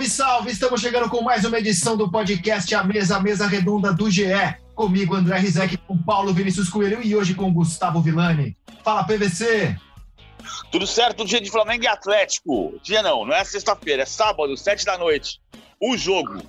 Salve, salve! Estamos chegando com mais uma edição do podcast A Mesa, a Mesa Redonda do GE. Comigo, André Rizek, com Paulo Vinícius Coelho e hoje com Gustavo Villani. Fala, PVC! Tudo certo, dia de Flamengo e Atlético. Dia não, não é sexta-feira, é sábado, sete da noite. O jogo.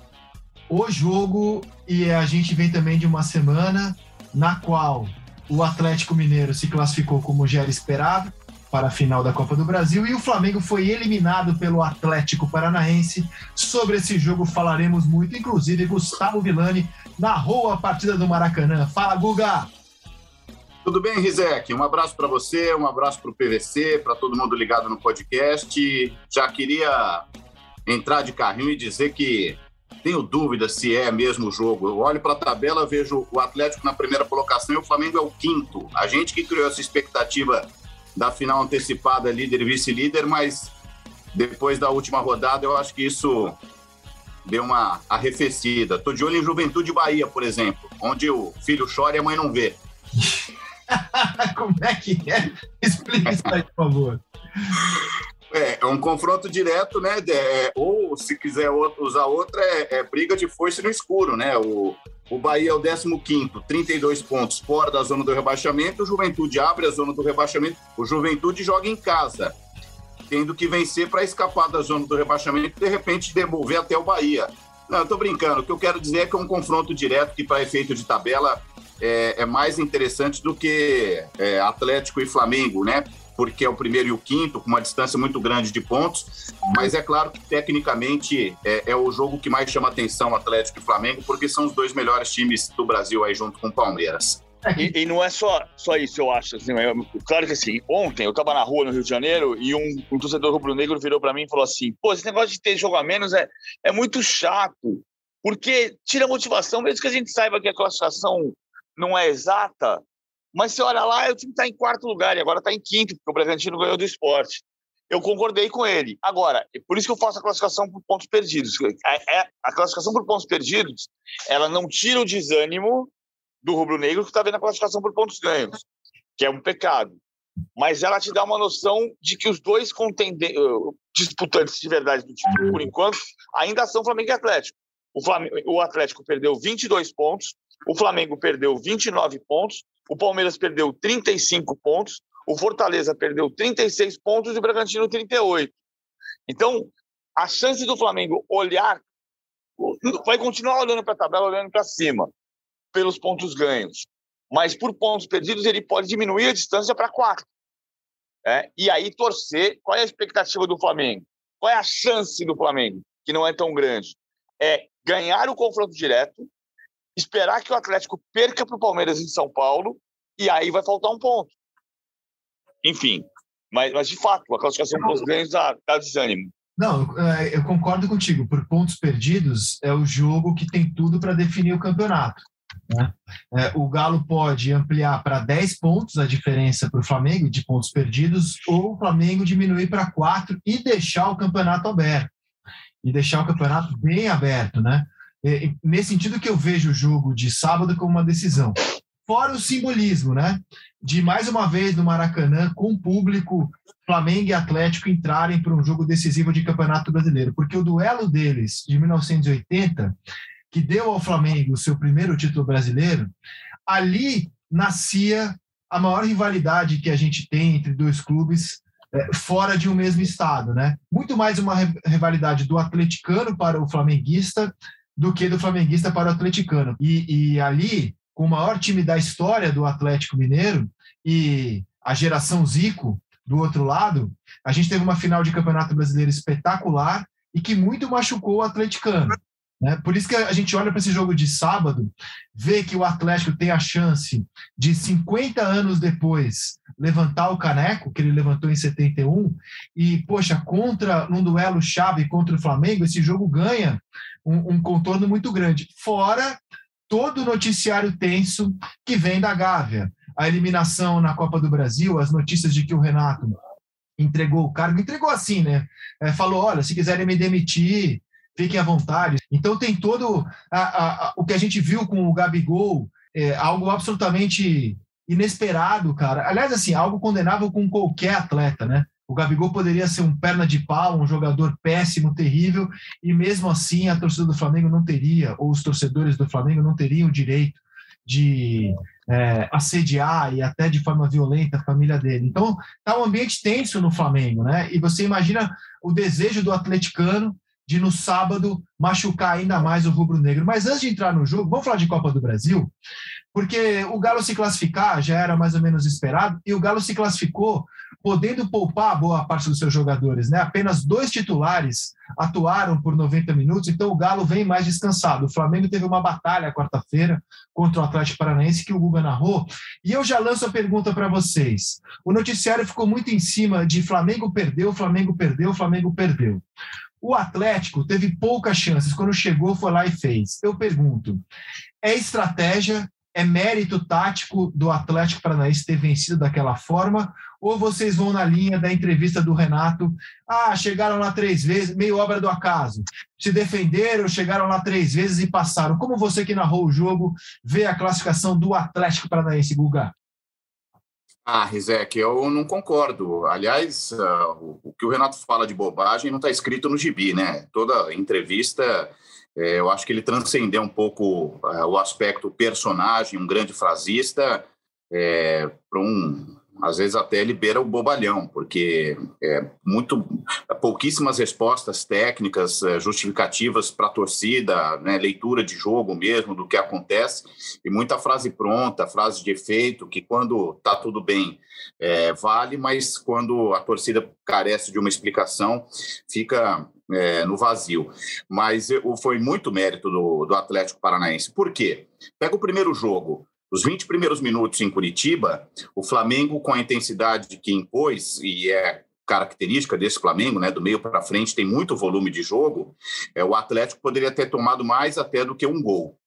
O jogo, e a gente vem também de uma semana na qual o Atlético Mineiro se classificou como já era esperado para a final da Copa do Brasil e o Flamengo foi eliminado pelo Atlético Paranaense. Sobre esse jogo falaremos muito, inclusive Gustavo Villani narrou a partida do Maracanã. Fala, Guga! Tudo bem, Rizek? Um abraço para você, um abraço para o PVC, para todo mundo ligado no podcast. Já queria entrar de carrinho e dizer que tenho dúvida se é mesmo o jogo. Eu olho para a tabela, vejo o Atlético na primeira colocação e o Flamengo é o quinto. A gente que criou essa expectativa da final antecipada, líder e vice-líder, mas depois da última rodada eu acho que isso deu uma arrefecida. Tô de olho em Juventude Bahia, por exemplo, onde o filho chora e a mãe não vê. Como é que é? Explica isso aí, por favor. É, é um confronto direto, né? É, ou se quiser usar outra, é, é, briga de força no escuro, né? O, o Bahia é o 15, 32 pontos fora da zona do rebaixamento. O Juventude abre a zona do rebaixamento. O Juventude joga em casa, tendo que vencer para escapar da zona do rebaixamento e de repente devolver até o Bahia. Não, eu tô brincando. O que eu quero dizer é que é um confronto direto que, para efeito de tabela, é, é, mais interessante do que é, Atlético e Flamengo, né? Porque é o primeiro e o quinto, com uma distância muito grande de pontos. Mas é claro que, tecnicamente, é, é o jogo que mais chama atenção Atlético e Flamengo, porque são os dois melhores times do Brasil aí junto com o Palmeiras. E, e, não é só, só isso, eu acho. Assim, eu, claro que assim, ontem eu estava na rua no Rio de Janeiro e um, um torcedor rubro-negro virou para mim e falou assim: pô, esse negócio de ter jogo a menos é, é muito chato, porque tira a motivação, mesmo que a gente saiba que a classificação não é exata, mas você olha lá, o time está em quarto lugar e agora está em quinto, porque o Bragantino ganhou do esporte. Eu concordei com ele. Agora, é por isso que eu faço a classificação por pontos perdidos. É, é, a classificação por pontos perdidos, ela não tira o desânimo do rubro-negro que está vendo a classificação por pontos ganhos, que é um pecado. Mas ela te dá uma noção de que os dois disputantes de verdade do título, por enquanto, ainda são Flamengo e Atlético. O, Flamengo, o Atlético perdeu 22 pontos, o Flamengo perdeu 29 pontos o Palmeiras perdeu 35 pontos, o Fortaleza perdeu 36 pontos e o Bragantino 38. Então, a chance do Flamengo olhar, vai continuar olhando para a tabela, olhando para cima, pelos pontos ganhos. Mas por pontos perdidos, ele pode diminuir a distância para quatro. É? E aí torcer. Qual é a expectativa do Flamengo? Qual é a chance do Flamengo, que não é tão grande? É ganhar o confronto direto, esperar que o Atlético perca para o Palmeiras em São Paulo e aí vai faltar um ponto. Enfim, mas, mas de fato, a classificação para os ganhos dá, dá desânimo. Não, é, eu concordo contigo. Por pontos perdidos, é o jogo que tem tudo para definir o campeonato. Né? É, o Galo pode ampliar para 10 pontos a diferença para o Flamengo de pontos perdidos, ou o Flamengo diminuir para 4 e deixar o campeonato aberto. E deixar o campeonato bem aberto, né? É, nesse sentido que eu vejo o jogo de sábado como uma decisão. Fora o simbolismo, né? De mais uma vez no Maracanã, com o público, Flamengo e Atlético entrarem para um jogo decisivo de Campeonato Brasileiro. Porque o duelo deles, de 1980, que deu ao Flamengo o seu primeiro título brasileiro, ali nascia a maior rivalidade que a gente tem entre dois clubes é, fora de um mesmo estado, né? Muito mais uma rivalidade do atleticano para o flamenguista do que do flamenguista para o atleticano. E, e ali, com o maior time da história do Atlético Mineiro e a geração Zico do outro lado, a gente teve uma final de Campeonato Brasileiro espetacular e que muito machucou o atleticano. Né? Por isso que a gente olha para esse jogo de sábado, vê que o Atlético tem a chance de 50 anos depois levantar o caneco, que ele levantou em 71, e, poxa, contra um duelo chave contra o Flamengo, esse jogo ganha um, um contorno muito grande. Fora todo o noticiário tenso que vem da Gávea. A eliminação na Copa do Brasil, as notícias de que o Renato entregou o cargo, entregou assim, né? É, falou: olha, se quiserem me demitir, fiquem à vontade. Então tem todo a, a, a, o que a gente viu com o Gabigol, é, algo absolutamente inesperado, cara. Aliás, assim, algo condenável com qualquer atleta, né? O Gabigol poderia ser um perna de pau, um jogador péssimo, terrível, e mesmo assim a torcida do Flamengo não teria, ou os torcedores do Flamengo não teriam o direito de é, assediar e até de forma violenta a família dele. Então, está um ambiente tenso no Flamengo, né? E você imagina o desejo do atleticano de no sábado machucar ainda mais o rubro-negro. Mas antes de entrar no jogo, vamos falar de Copa do Brasil, porque o Galo se classificar já era mais ou menos esperado, e o Galo se classificou podendo poupar boa parte dos seus jogadores. Né? Apenas dois titulares atuaram por 90 minutos, então o Galo vem mais descansado. O Flamengo teve uma batalha quarta-feira contra o Atlético Paranaense que o Guga narrou. E eu já lanço a pergunta para vocês. O noticiário ficou muito em cima de Flamengo perdeu, Flamengo perdeu, Flamengo perdeu. O Atlético teve poucas chances. Quando chegou, foi lá e fez. Eu pergunto: é estratégia, é mérito tático do Atlético Paranaense ter vencido daquela forma? Ou vocês vão na linha da entrevista do Renato? Ah, chegaram lá três vezes, meio obra do acaso. Se defenderam, chegaram lá três vezes e passaram. Como você que narrou o jogo vê a classificação do Atlético Paranaense, Guga? Ah, Rizek, eu não concordo. Aliás, uh, o que o Renato fala de bobagem não está escrito no gibi, né? Toda entrevista, é, eu acho que ele transcendeu um pouco uh, o aspecto personagem, um grande frasista, é, para um às vezes até libera o bobalhão, porque é muito pouquíssimas respostas técnicas é, justificativas para a torcida, né, leitura de jogo mesmo do que acontece e muita frase pronta, frase de efeito que quando está tudo bem é, vale, mas quando a torcida carece de uma explicação fica é, no vazio. Mas foi muito mérito do, do Atlético Paranaense. Por quê? Pega o primeiro jogo. Os 20 primeiros minutos em Curitiba, o Flamengo, com a intensidade que impôs, e é característica desse Flamengo, né, do meio para frente, tem muito volume de jogo, é, o Atlético poderia ter tomado mais até do que um gol.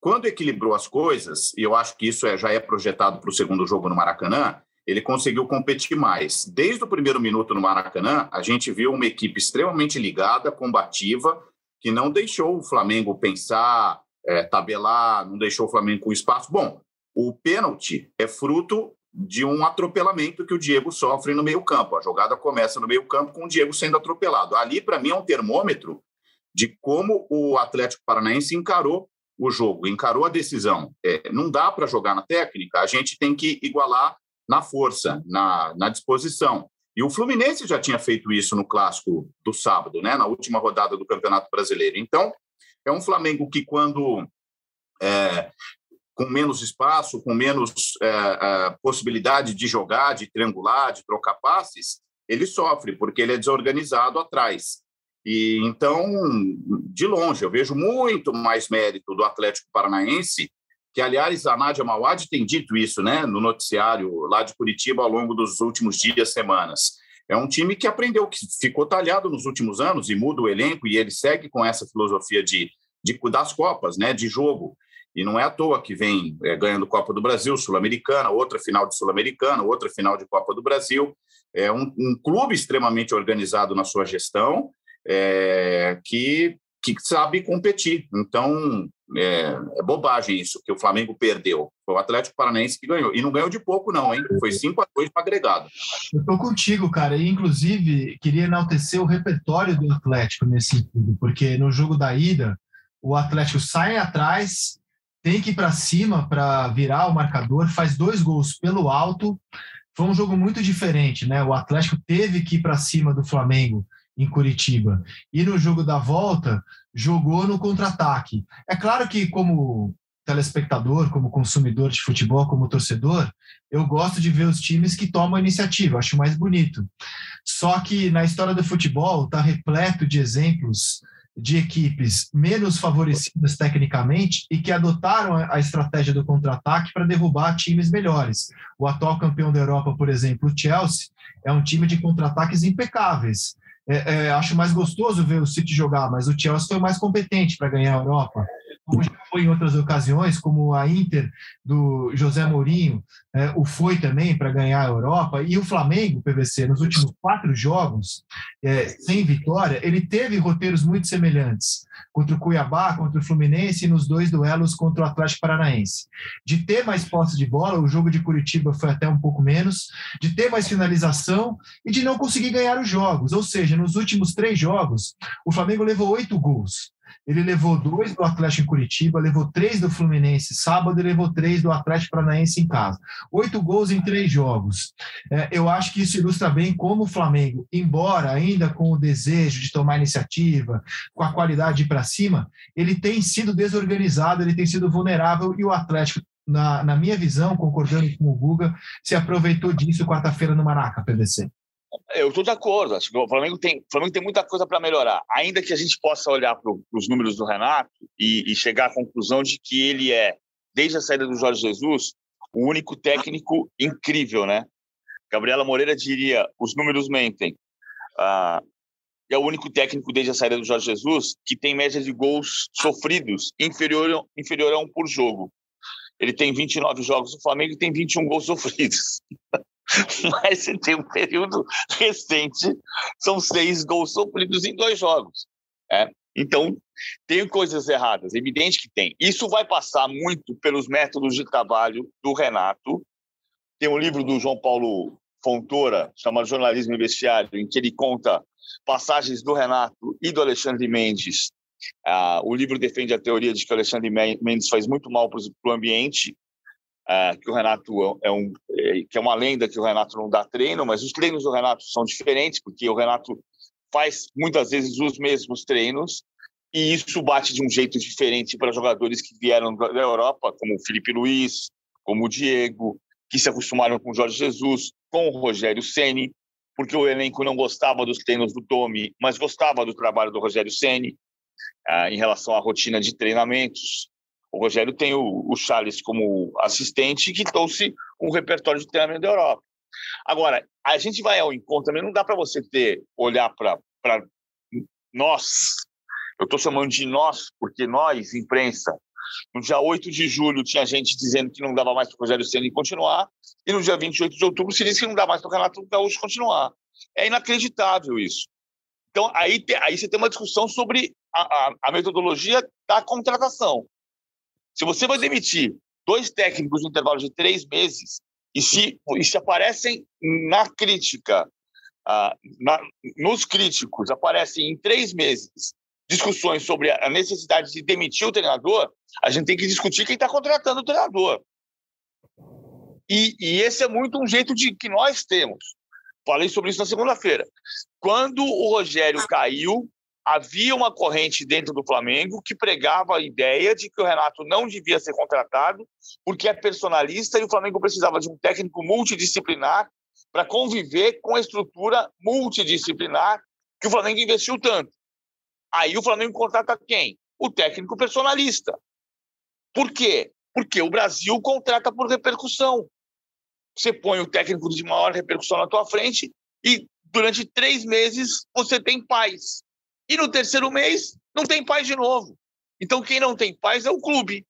Quando equilibrou as coisas, e eu acho que isso é, já é projetado para o segundo jogo no Maracanã, ele conseguiu competir mais. Desde o primeiro minuto no Maracanã, a gente viu uma equipe extremamente ligada, combativa, que não deixou o Flamengo pensar, é, tabelar, não deixou o Flamengo com espaço. Bom, o pênalti é fruto de um atropelamento que o Diego sofre no meio-campo. A jogada começa no meio-campo com o Diego sendo atropelado. Ali, para mim, é um termômetro de como o Atlético Paranaense encarou o jogo, encarou a decisão. É, não dá para jogar na técnica, a gente tem que igualar na força, na, na disposição. E o Fluminense já tinha feito isso no clássico do sábado, né, na última rodada do Campeonato Brasileiro. Então, é um Flamengo que, quando é, com menos espaço, com menos é, é, possibilidade de jogar, de triangular, de trocar passes, ele sofre, porque ele é desorganizado atrás. E então, de longe, eu vejo muito mais mérito do Atlético Paranaense, que, aliás, a Nádia Mauad tem dito isso né, no noticiário lá de Curitiba ao longo dos últimos dias, semanas. É um time que aprendeu, que ficou talhado nos últimos anos e muda o elenco e ele segue com essa filosofia de, de das Copas, né, de jogo. E não é à toa que vem é, ganhando Copa do Brasil, Sul-Americana, outra final de Sul-Americana, outra final de Copa do Brasil. É um, um clube extremamente organizado na sua gestão, é, que, que sabe competir. Então, é, é, bobagem isso, que o Flamengo perdeu. Foi o Atlético Paranaense que ganhou. E não ganhou de pouco, não, hein? Foi 5 a 2 para agregado. Eu estou contigo, cara. E, inclusive, queria enaltecer o repertório do Atlético nesse sentido, porque no jogo da ida, o Atlético sai atrás, tem que ir para cima para virar o marcador, faz dois gols pelo alto. Foi um jogo muito diferente, né? O Atlético teve que ir para cima do Flamengo em Curitiba. E no jogo da volta, jogou no contra-ataque. É claro que, como telespectador, como consumidor de futebol, como torcedor, eu gosto de ver os times que tomam a iniciativa, acho mais bonito. Só que na história do futebol está repleto de exemplos de equipes menos favorecidas tecnicamente e que adotaram a estratégia do contra-ataque para derrubar times melhores. O atual campeão da Europa, por exemplo, o Chelsea, é um time de contra-ataques impecáveis. É, é, acho mais gostoso ver o City jogar, mas o Chelsea foi mais competente para ganhar a Europa. Como já foi em outras ocasiões, como a Inter do José Mourinho, é, o foi também para ganhar a Europa, e o Flamengo, PVC, nos últimos quatro jogos, é, sem vitória, ele teve roteiros muito semelhantes contra o Cuiabá, contra o Fluminense e nos dois duelos contra o Atlético Paranaense. De ter mais posse de bola, o jogo de Curitiba foi até um pouco menos, de ter mais finalização e de não conseguir ganhar os jogos. Ou seja, nos últimos três jogos, o Flamengo levou oito gols. Ele levou dois do Atlético em Curitiba, levou três do Fluminense sábado e levou três do Atlético Paranaense em casa. Oito gols em três jogos. É, eu acho que isso ilustra bem como o Flamengo, embora ainda com o desejo de tomar iniciativa, com a qualidade para cima, ele tem sido desorganizado, ele tem sido vulnerável e o Atlético na, na, minha visão, concordando com o Guga, se aproveitou disso quarta-feira no Maraca, PVC. Eu estou de acordo. Acho que o Flamengo tem, o Flamengo tem muita coisa para melhorar. Ainda que a gente possa olhar para os números do Renato e, e, chegar à conclusão de que ele é, desde a saída do Jorge Jesus, o único técnico incrível, né? Gabriela Moreira diria: os números mentem. Ah, é o único técnico desde a saída do Jorge Jesus que tem média de gols sofridos inferior, inferior a um por jogo. Ele tem 29 jogos no Flamengo e tem 21 gols sofridos. mas você tem um período recente, são seis gols sofridos em dois jogos. É? Então, tem coisas erradas, evidente que tem. Isso vai passar muito pelos métodos de trabalho do Renato. Tem um livro do João Paulo Fontoura, chamado Jornalismo e em que ele conta passagens do Renato e do Alexandre Mendes. Ah, o livro defende a teoria de que o Alexandre Mendes faz muito mal para o ambiente Uh, que o Renato é um é, que é uma lenda que o Renato não dá treino, mas os treinos do Renato são diferentes porque o Renato faz muitas vezes os mesmos treinos e isso bate de um jeito diferente para jogadores que vieram da Europa, como o Felipe Luiz, como o Diego, que se acostumaram com o Jorge Jesus, com o Rogério Ceni, porque o elenco não gostava dos treinos do Domi, mas gostava do trabalho do Rogério Ceni uh, em relação à rotina de treinamentos. O Rogério tem o, o Charles como assistente que trouxe um repertório de treinamento da Europa. Agora, a gente vai ao encontro também, não dá para você ter, olhar para nós, eu estou chamando de nós, porque nós, imprensa, no dia 8 de julho tinha gente dizendo que não dava mais para o Rogério Senna continuar, e no dia 28 de outubro se disse que não dá mais para o Renato Gaúcho continuar. É inacreditável isso. Então, aí, aí você tem uma discussão sobre a, a, a metodologia da contratação. Se você vai demitir dois técnicos no intervalo de três meses e se, e se aparecem na crítica, na, nos críticos, aparecem em três meses discussões sobre a necessidade de demitir o treinador, a gente tem que discutir quem está contratando o treinador. E, e, esse é muito um jeito de que nós temos. Falei sobre isso na segunda-feira. Quando o Rogério caiu, havia uma corrente dentro do Flamengo que pregava a ideia de que o Renato não devia ser contratado porque é personalista e o Flamengo precisava de um técnico multidisciplinar para conviver com a estrutura multidisciplinar que o Flamengo investiu tanto. Aí o Flamengo contrata quem? O técnico personalista. Por quê? Porque o Brasil contrata por repercussão. Você põe o técnico de maior repercussão na tua frente e durante três meses você tem paz. E no terceiro mês, não tem paz de novo. Então, quem não tem paz é o clube.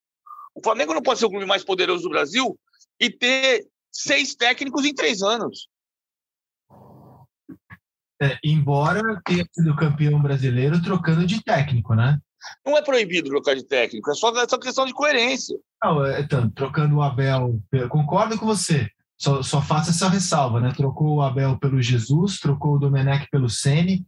O Flamengo não pode ser o clube mais poderoso do Brasil e ter seis técnicos em três anos. É, embora tenha sido campeão brasileiro trocando de técnico, né? Não é proibido trocar de técnico, é só, é só questão de coerência. Não, é, então, trocando o Abel, concordo com você, só, só faço essa ressalva, né? Trocou o Abel pelo Jesus, trocou o Domenech pelo Sene,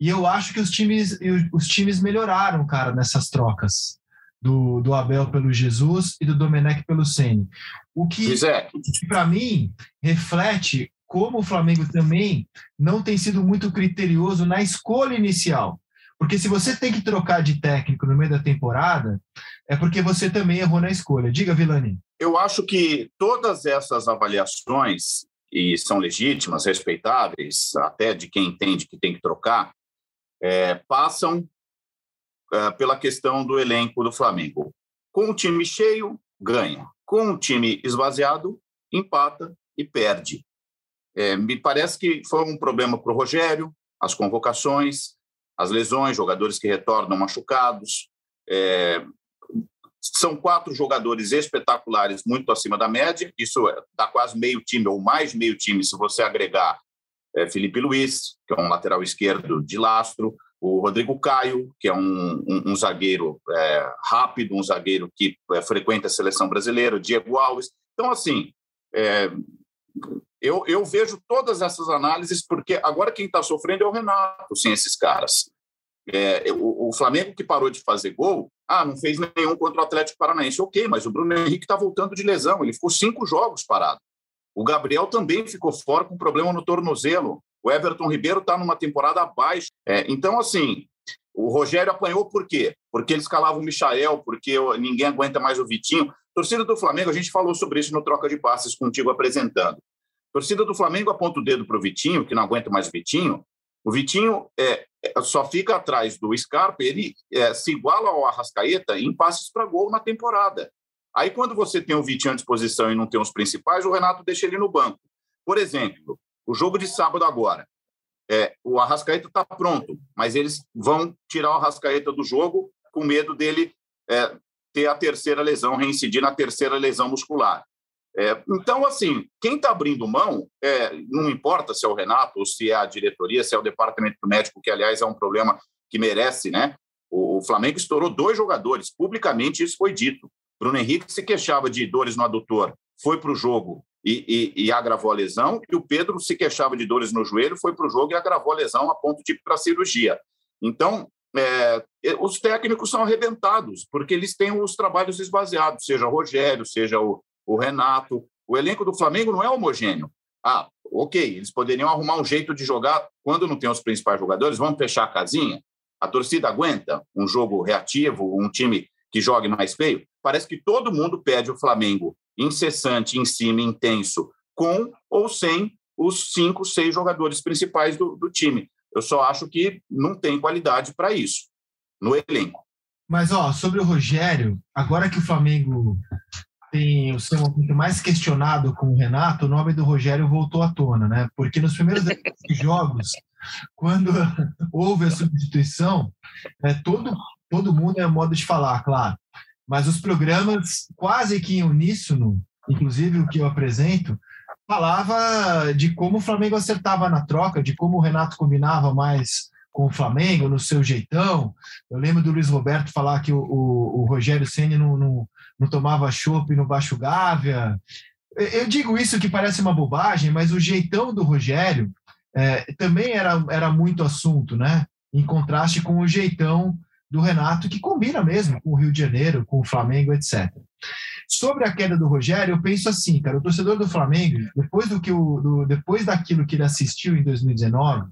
e eu acho que os times, os times melhoraram, cara, nessas trocas. Do, do Abel pelo Jesus e do Domenech pelo Ceni. O que, é. para mim, reflete como o Flamengo também não tem sido muito criterioso na escolha inicial. Porque se você tem que trocar de técnico no meio da temporada, é porque você também errou na escolha. Diga, Vilani. Eu acho que todas essas avaliações, e são legítimas, respeitáveis, até de quem entende que tem que trocar, é, passam é, pela questão do elenco do Flamengo. Com o time cheio, ganha. Com o time esvaziado, empata e perde. É, me parece que foi um problema para o Rogério, as convocações, as lesões, jogadores que retornam machucados. É, São quatro jogadores espetaculares, muito acima da média. Isso dá quase meio time, ou mais meio time, se você agregar é, Felipe Luiz, que é um lateral esquerdo de lastro, o Rodrigo Caio, que é um, um, um zagueiro é, rápido, um zagueiro que é, frequenta a seleção brasileira, o Diego Alves. Então, assim, é, eu, eu vejo todas essas análises, porque agora quem está sofrendo é o Renato, sem esses caras. É, o, o, Flamengo que parou de fazer gol, ah, não fez nenhum contra o Atlético Paranaense. Ok, mas o Bruno Henrique está voltando de lesão, ele ficou cinco jogos parado. O Gabriel também ficou fora com problema no tornozelo. O Everton Ribeiro está numa temporada abaixo. É, então, assim, o Rogério apanhou por quê? Porque ele escalava o Michael, porque ninguém aguenta mais o Vitinho. Torcida do Flamengo, a gente falou sobre isso no troca de passes contigo apresentando. Torcida do Flamengo aponta o dedo para o Vitinho, que não aguenta mais o Vitinho. O Vitinho é, é, só fica atrás do Scarpa, ele é, se iguala ao Arrascaeta em passes para gol na temporada. Aí, quando você tem o Vitinho à disposição e não tem os principais, o Renato deixa ele no banco. Por exemplo, o jogo de sábado agora. É, o Arrascaeta está pronto, mas eles vão tirar o Arrascaeta do jogo com medo dele é, ter a terceira lesão, reincidir na terceira lesão muscular. É, então, assim, quem está abrindo mão, é, não importa se é o Renato ou se é a diretoria, se é o departamento médico, que, aliás, é um problema que merece, né? O, o Flamengo estourou dois jogadores, publicamente isso foi dito. Bruno Henrique se queixava de dores no adutor, foi para o jogo e, e, e, agravou a lesão, e o Pedro se queixava de dores no joelho, foi para o jogo e agravou a lesão a ponto de ir para a cirurgia. Então, é, os técnicos são arrebentados, porque eles têm os trabalhos esvaziados, seja o Rogério, seja o, o Renato. O elenco do Flamengo não é homogêneo. Ah, ok, eles poderiam arrumar um jeito de jogar quando não tem os principais jogadores, vamos fechar a casinha. A torcida aguenta um jogo reativo, um time que jogue mais feio? Parece que todo mundo pede o Flamengo incessante, em cima, intenso, com ou sem os cinco, seis jogadores principais do, do time. Eu só acho que não tem qualidade para isso no elenco. Mas, ó, sobre o Rogério, agora que o Flamengo tem o seu momento mais questionado com o Renato, o nome do Rogério voltou à tona, né? Porque nos primeiros jogos, quando houve a substituição, é, todo, todo mundo é modo de falar, claro. Mas os programas, quase que em uníssono, inclusive o que eu apresento, falava de como o Flamengo acertava na troca, de como o Renato combinava mais com o Flamengo, no seu jeitão. Eu lembro do Luiz Roberto falar que o, o, o Rogério Senna não, não, não tomava chopp no Baixo Gávea. Eu digo isso que parece uma bobagem, mas o jeitão do Rogério é, também era, era muito assunto, né? Em contraste com o jeitão do Renato, que combina mesmo com o Rio de Janeiro, com o Flamengo, etc. Sobre a queda do Rogério, eu penso assim, cara, o torcedor do Flamengo, depois do que o, do, depois daquilo que ele assistiu em 2019,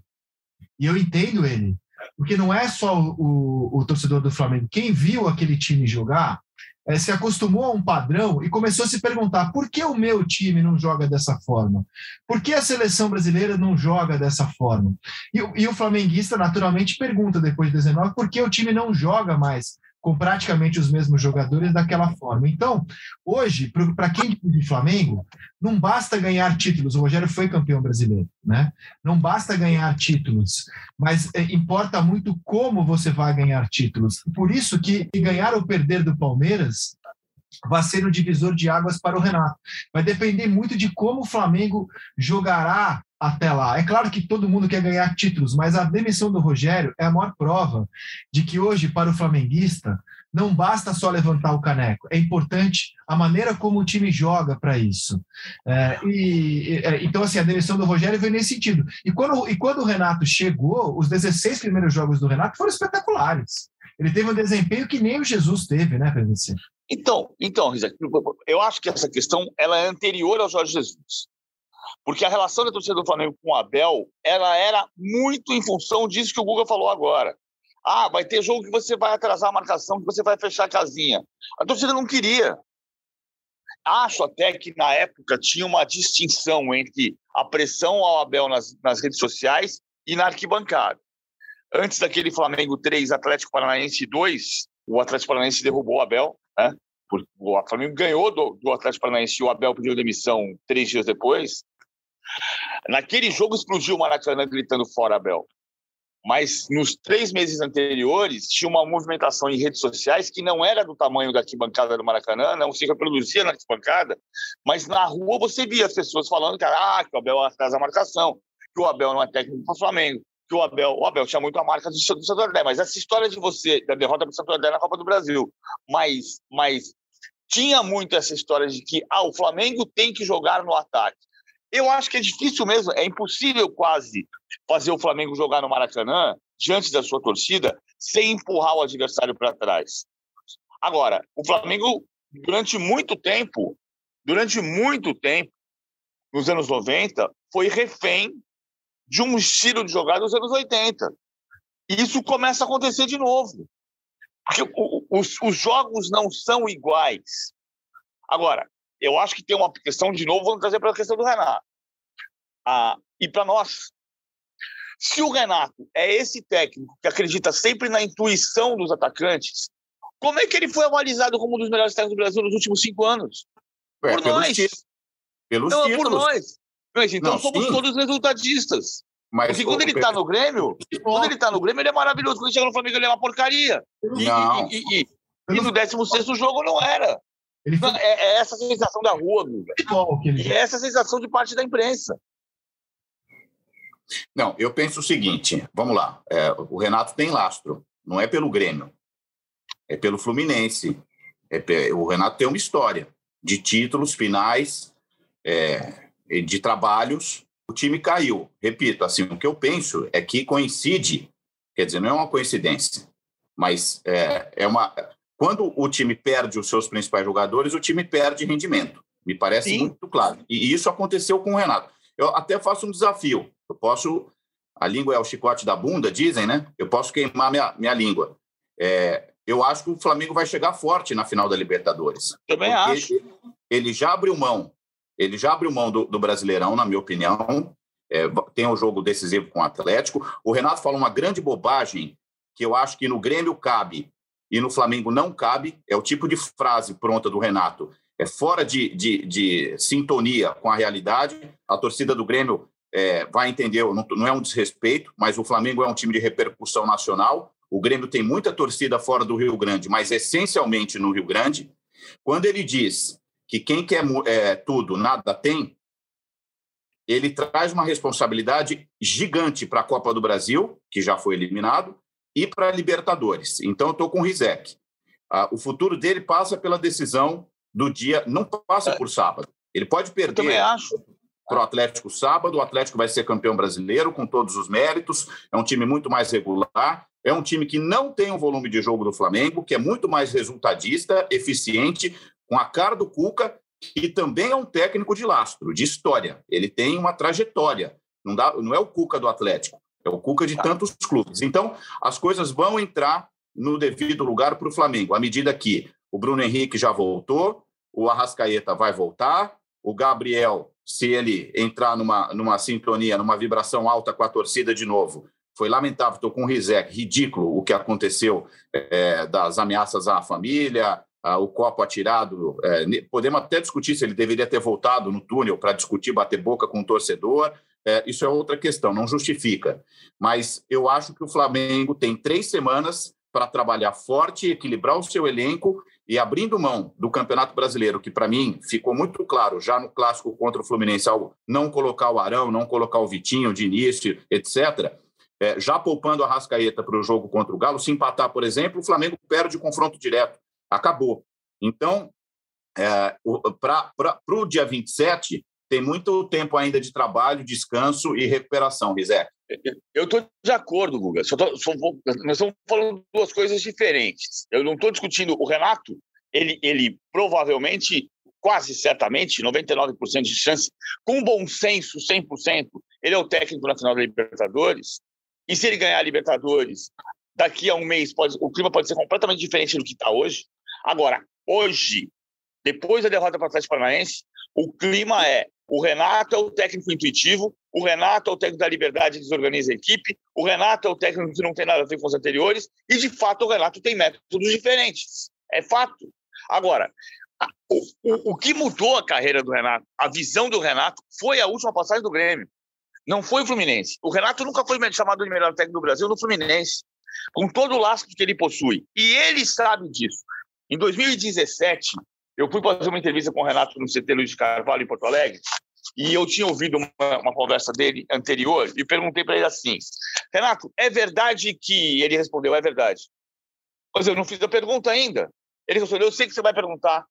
e eu entendo ele, porque não é só o, o, o torcedor do Flamengo, quem viu aquele time jogar é, se acostumou a um padrão e começou a se perguntar por que o meu time não joga dessa forma? Por que a seleção brasileira não joga dessa forma? E, e o flamenguista naturalmente pergunta depois de 19 por que o time não joga mais com praticamente os mesmos jogadores daquela forma. Então, hoje, para quem de Flamengo, não basta ganhar títulos. O Rogério foi campeão brasileiro, né? Não basta ganhar títulos, mas é, importa muito como você vai ganhar títulos. Por isso que ganhar ou perder do Palmeiras vai ser o divisor de águas para o Renato. Vai depender muito de como o Flamengo jogará até lá. É claro que todo mundo quer ganhar títulos, mas a demissão do Rogério é a maior prova de que hoje, para o flamenguista, não basta só levantar o caneco, é importante a maneira como o time joga para isso. É, e, é, então, assim, a demissão do Rogério veio nesse sentido. E quando, e quando o Renato chegou, os 16 primeiros jogos do Renato foram espetaculares. Ele teve um desempenho que nem o Jesus teve, né, PVC? Então, então, eu acho que essa questão ela é anterior ao Jorge Jesus. Porque a relação da torcida do Flamengo com o Abel, ela era muito em função disso que o Guga falou agora. Ah, vai ter jogo que você vai atrasar a marcação, que você vai fechar a casinha. A torcida não queria. Acho até que na época tinha uma distinção entre a pressão ao Abel nas, nas redes sociais e na arquibancada. Antes daquele Flamengo 3, Atlético Paranaense 2, o Atlético Paranaense derrubou o Abel, né? O Flamengo ganhou do, do Atlético Paranaense e o Abel pediu demissão três dias depois. Naquele jogo explodiu o Maracanã gritando fora Abel. mas nos três meses anteriores tinha uma movimentação em redes sociais que não era do tamanho da arquibancada do Maracanã, não se reproduzia na arquibancada, mas na rua você via as pessoas falando que, ah, que o Abel atrasa a marcação, que o Abel não é técnico para o Flamengo, que o Abel, o Abel tinha muito a marca do, do Santo André, mas essa história de você, da derrota para o Santo André na Copa do Brasil, mas, mas tinha muito essa história de que ah, o Flamengo tem que jogar no ataque. Eu acho que é difícil mesmo, é impossível quase fazer o Flamengo jogar no Maracanã, diante da sua torcida, sem empurrar o adversário para trás. Agora, o Flamengo, durante muito tempo, durante muito tempo, nos anos 90, foi refém de um estilo de jogada dos anos 80. E isso começa a acontecer de novo. Porque os, os jogos não são iguais. Agora, eu acho que tem uma questão, de novo, vamos trazer para a questão do Renato. Ah, e para nós. Se o Renato é esse técnico que acredita sempre na intuição dos atacantes, como é que ele foi avalizado como um dos melhores técnicos do Brasil nos últimos cinco anos? É, por nós. Pelos não, títulos. por nós. Mas então Não, somos sim. todos resultadistas. Mas, Porque quando ele tá no Grêmio, quando ele tá no Grêmio, ele é maravilhoso. Quando ele chega no Flamengo, ele é uma porcaria. E, Não. e, e, e, e no 16 jogo não era. Ele foi é, é essa a sensação da rua, Guga. ele E é essa a sensação de parte da imprensa. Não, eu penso o seguinte: vamos lá. é, o Renato tem lastro, não é pelo Grêmio, é pelo Fluminense. É o Renato tem uma história de títulos finais, é, de trabalhos. O time caiu. Repito, assim, o que eu penso é que coincide, quer dizer, não é uma coincidência, mas é, é uma. Quando o time perde os seus principais jogadores, o time perde rendimento. Me parece Sim. muito claro. E isso aconteceu com o Renato. Eu até faço um desafio. Eu posso. A língua é o chicote da bunda, dizem, né? Eu posso queimar minha, minha língua. É, eu acho que o Flamengo vai chegar forte na final da Libertadores. Também acho. Ele, ele já abriu mão. Ele já abriu mão do, do Brasileirão, na minha opinião. É, tem o jogo decisivo com o Atlético. O Renato falou uma grande bobagem que eu acho que no Grêmio cabe e no Flamengo não cabe. É o tipo de frase pronta do Renato. É fora de, de, de sintonia com a realidade. A torcida do Grêmio é, vai entender, não, não é um desrespeito, mas o Flamengo é um time de repercussão nacional. O Grêmio tem muita torcida fora do Rio Grande, mas essencialmente no Rio Grande. Quando ele diz que quem quer é, tudo, nada tem, ele traz uma responsabilidade gigante para a Copa do Brasil, que já foi eliminado, e para a Libertadores. Então, eu estou com o Rizek. Ah, o futuro dele passa pela decisão do dia, não passa por sábado. Ele pode perder para o Atlético sábado. O Atlético vai ser campeão brasileiro com todos os méritos. É um time muito mais regular. É um time que não tem o volume de jogo do Flamengo, que é muito mais resultadista, eficiente, com a cara do Cuca, que também é um técnico de lastro, de história. Ele tem uma trajetória. Não, dá, não é o Cuca do Atlético, é o Cuca de tantos clubes. Então, as coisas vão entrar no devido lugar para o Flamengo, à medida que o Bruno Henrique já voltou, o Arrascaeta vai voltar, o Gabriel, se ele entrar numa, numa sintonia, numa vibração alta com a torcida de novo, foi lamentável, estou com o Rizek, ridículo o que aconteceu é, das ameaças à família, ah, o copo atirado. é, podemos até discutir se ele deveria ter voltado no túnel para discutir, bater boca com o torcedor. é, isso é outra questão, não justifica. Mas eu acho que o Flamengo tem três semanas para trabalhar forte, equilibrar o seu elenco e abrindo mão do Campeonato Brasileiro, que para mim ficou muito claro já no clássico contra o Fluminense, ao não colocar o Arão, não colocar o Vitinho de início, etc. É, já poupando a Rascaeta para o jogo contra o Galo, se empatar, por exemplo, o Flamengo perde o confronto direto. Acabou. Então, é, para o dia 27, tem muito tempo ainda de trabalho, descanso e recuperação, Rizek. Eu estou de acordo, Guga. Só tô- só vou- nós estamos falando duas coisas diferentes. Eu não estou discutindo. O Renato, ele, ele provavelmente, quase certamente, 99% de chance, com bom senso, 100%, ele é o técnico na final da Libertadores. E se ele ganhar a Libertadores, daqui a um mês, pode, o clima pode ser completamente diferente do que está hoje. Agora, hoje, depois da derrota para o Atlético Paranaense, o clima é o Renato é o técnico intuitivo, o Renato é o técnico da liberdade e desorganiza a equipe, o Renato é o técnico que não tem nada a ver com os anteriores, e de fato o Renato tem métodos diferentes. É fato. Agora, o, o, o que mudou a carreira do Renato, a visão do Renato, foi a última passagem do Grêmio. Não foi o Fluminense. O Renato nunca foi chamado de melhor técnico do Brasil no Fluminense, com todo o laço que ele possui. E ele sabe disso. Em 2017, eu fui fazer uma entrevista com o Renato no CT Luiz de Carvalho, em Porto Alegre, e eu tinha ouvido uma, uma conversa dele anterior e perguntei para ele assim: Renato, é verdade que. Ele respondeu: é verdade. Mas eu não fiz a pergunta ainda. Ele respondeu: eu sei que você vai perguntar.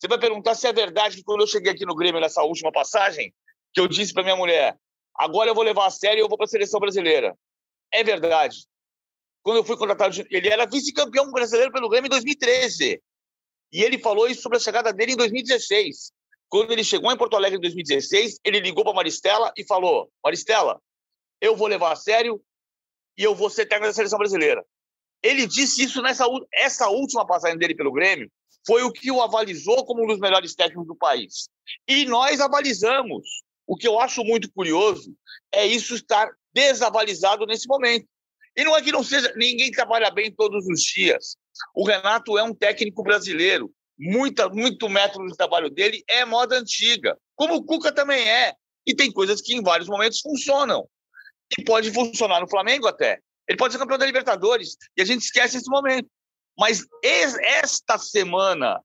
Você vai perguntar se é verdade que quando eu cheguei aqui no Grêmio nessa última passagem, que eu disse para minha mulher: agora eu vou levar a sério e eu vou para a seleção brasileira. É verdade. Quando eu fui contratado, ele era vice-campeão brasileiro pelo Grêmio em 2013. E ele falou isso sobre a chegada dele em 2016. Quando ele chegou em Porto Alegre em 2016, ele ligou para Maristela e falou: Maristela, eu vou levar a sério e eu vou ser técnico da seleção brasileira. Ele disse isso nessa essa última passagem dele pelo Grêmio, foi o que o avalizou como um dos melhores técnicos do país. E nós avalizamos. O que eu acho muito curioso é isso estar desavalizado nesse momento. E não é que não seja, ninguém trabalha bem todos os dias. O Renato é um técnico brasileiro. Muita, muito método de trabalho dele é moda antiga, como o Cuca também é. E tem coisas que em vários momentos funcionam. E pode funcionar no Flamengo até. Ele pode ser campeão da Libertadores. E a gente esquece esse momento. Mas esta semana,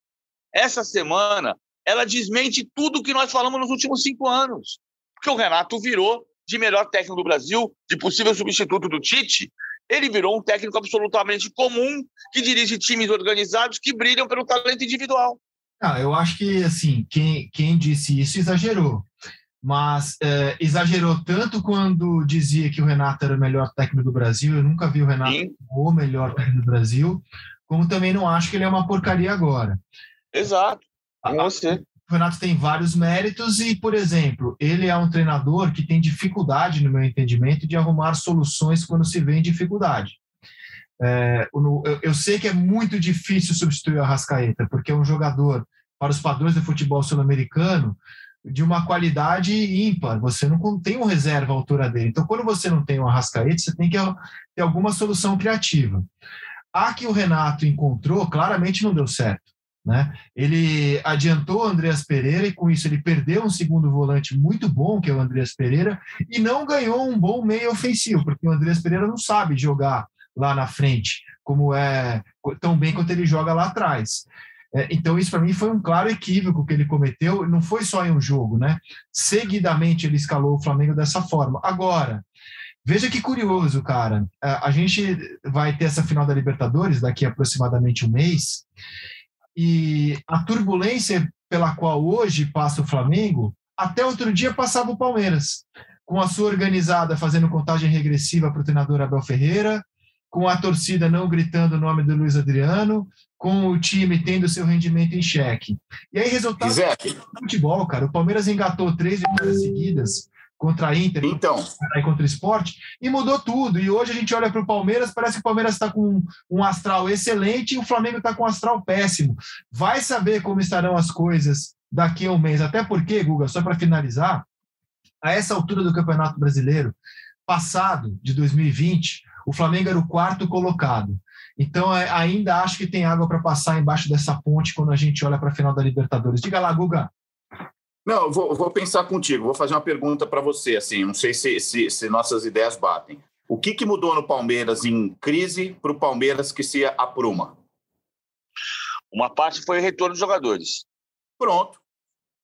essa semana, ela desmente tudo que nós falamos nos últimos cinco anos. Porque o Renato virou de melhor técnico do Brasil, de possível substituto do Tite, ele virou um técnico absolutamente comum que dirige times organizados que brilham pelo talento individual. Ah, eu acho que assim quem, quem disse isso exagerou, mas é, exagerou tanto quando dizia que o Renato era o melhor técnico do Brasil. Eu nunca vi o Renato Sim. o melhor técnico do Brasil como também não acho que ele é uma porcaria agora. Exato. Com você. O Renato tem vários méritos e, por exemplo, ele é um treinador que tem dificuldade, no meu entendimento, de arrumar soluções quando se vê em dificuldade. É, eu, sei que é muito difícil substituir o Arrascaeta, porque é um jogador, para os padrões do futebol sul-americano, de uma qualidade ímpar. Você não tem um reserva à altura dele. Então, quando você não tem um Arrascaeta, você tem que ter alguma solução criativa. A que o Renato encontrou, claramente não deu certo. Né? Ele adiantou o Andreas Pereira e com isso ele perdeu um segundo volante muito bom, que é o Andreas Pereira, e não ganhou um bom meio ofensivo, porque o Andreas Pereira não sabe jogar lá na frente, como é tão bem quanto ele joga lá atrás. É, então, isso para mim foi um claro equívoco que ele cometeu, não foi só em um jogo, né? Seguidamente ele escalou o Flamengo dessa forma. Agora, Veja que curioso, cara. A gente vai ter essa final da Libertadores daqui a aproximadamente um mês, e a turbulência pela qual hoje passa o Flamengo, até outro dia passava o Palmeiras, com a sua organizada fazendo contagem regressiva para o treinador Abel Ferreira, com a torcida não gritando o nome do Luiz Adriano, com o time tendo seu rendimento em xeque. E aí, resultado do futebol, cara. O Palmeiras engatou três vitórias seguidas contra a Inter, então. contra, contra o esporte, e mudou tudo. E hoje a gente olha para o Palmeiras, parece que o Palmeiras está com um astral excelente e o Flamengo está com um astral péssimo. Vai saber como estarão as coisas daqui a um mês. Até porque, Guga, só para finalizar, a essa altura do Campeonato Brasileiro, passado, de 2020, o Flamengo era o quarto colocado. Então, é, ainda acho que tem água para passar embaixo dessa ponte quando a gente olha para a final da Libertadores. Diga lá, Guga. Não, vou, vou pensar contigo. Vou fazer uma pergunta para você. Assim, não sei se, se, se, nossas ideias batem. O que, que mudou no Palmeiras em crise para o Palmeiras que se apruma? Uma parte foi o retorno dos jogadores. Pronto,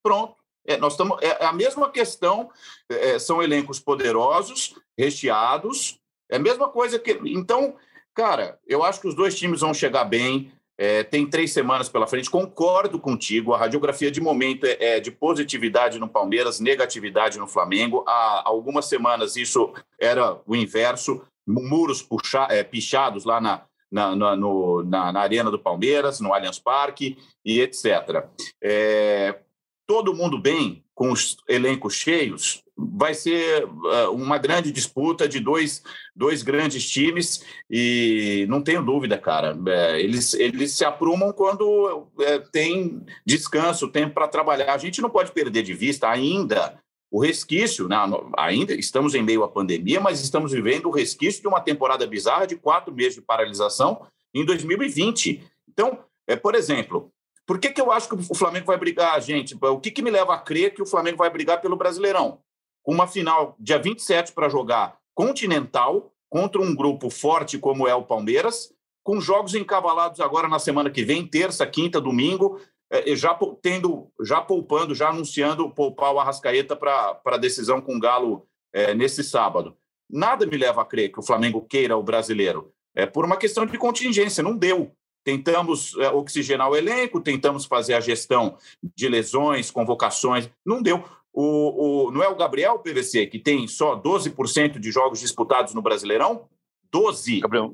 pronto. É, nós estamos. É a mesma questão. É, são elencos poderosos, recheados. É a mesma coisa que. Então, cara, eu acho que os dois times vão chegar bem. É, tem três semanas pela frente. Concordo contigo. A radiografia de momento é, é, de positividade no Palmeiras, negatividade no Flamengo. Há algumas semanas isso era o inverso. Muros puxa, é, pichados lá na, na, na, no, na, na, Arena do Palmeiras, no Allianz Parque e etc. É, todo mundo bem, com os elencos cheios, vai ser uh, uma grande disputa de dois, dois grandes times e não tenho dúvida, cara. É, eles, eles se aprumam quando é, tem descanso, tempo para trabalhar. A gente não pode perder de vista ainda o resquício, né? ainda estamos em meio à pandemia, mas estamos vivendo o resquício de uma temporada bizarra de quatro meses de paralisação em 2020. Então, é, por exemplo, por que, que eu acho que o Flamengo vai brigar, gente? O que, que me leva a crer que o Flamengo vai brigar pelo Brasileirão? uma final dia 27 para jogar continental contra um grupo forte como é o Palmeiras, com jogos encavalados agora na semana que vem, terça, quinta, domingo, é, já tendo, já poupando, já anunciando poupar o Arrascaeta para a decisão com o Galo é, nesse sábado. Nada me leva a crer que o Flamengo queira o brasileiro. É por uma questão de contingência, não deu. Tentamos é, oxigenar o elenco, tentamos fazer a gestão de lesões, convocações, não deu. O, o, não é o Gabriel PVC que tem só 12% de jogos disputados no Brasileirão? 12. Gabriel.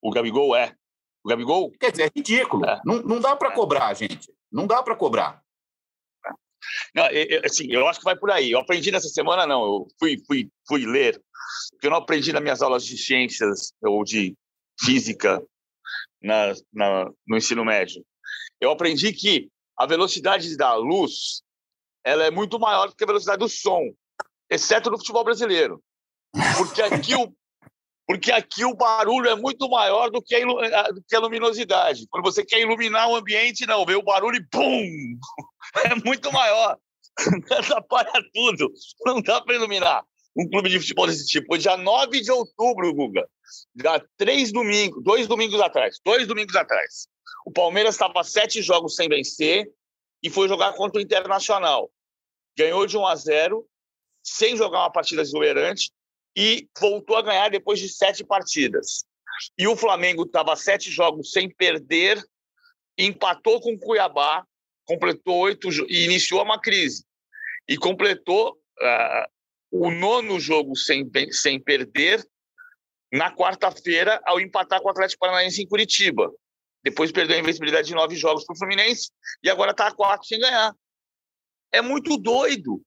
O Gabigol é. O Gabigol? Quer dizer, é ridículo. É. Não, não dá para cobrar, gente. Não dá para cobrar. Não, eu, assim, eu acho que vai por aí. Eu aprendi nessa semana, não. Eu fui, fui, fui ler, porque eu não aprendi nas minhas aulas de ciências ou de física na, na, no ensino médio. Eu aprendi que a velocidade da luz ela é muito maior do que a velocidade do som, exceto no futebol brasileiro. Porque aqui o, porque aqui o barulho é muito maior do que, a, do que a luminosidade. Quando você quer iluminar o ambiente, não, vê o barulho e pum! É muito maior. Atrapalha tudo. Não dá para iluminar um clube de futebol desse tipo. Dia 9 de outubro, Guga. Já três domingos, dois domingos atrás. Dois domingos atrás. O Palmeiras estava sete jogos sem vencer e foi jogar contra o Internacional. Ganhou de 1 a 0, sem jogar uma partida exuberante, e voltou a ganhar depois de sete partidas. E o Flamengo estava sete jogos sem perder, empatou com o Cuiabá, completou oito e iniciou uma crise. E completou uh, o nono jogo sem, sem perder na quarta-feira ao empatar com o Atlético Paranaense em Curitiba. Depois perdeu a invencibilidade de nove jogos para o Fluminense e agora está a quatro sem ganhar. É muito doido.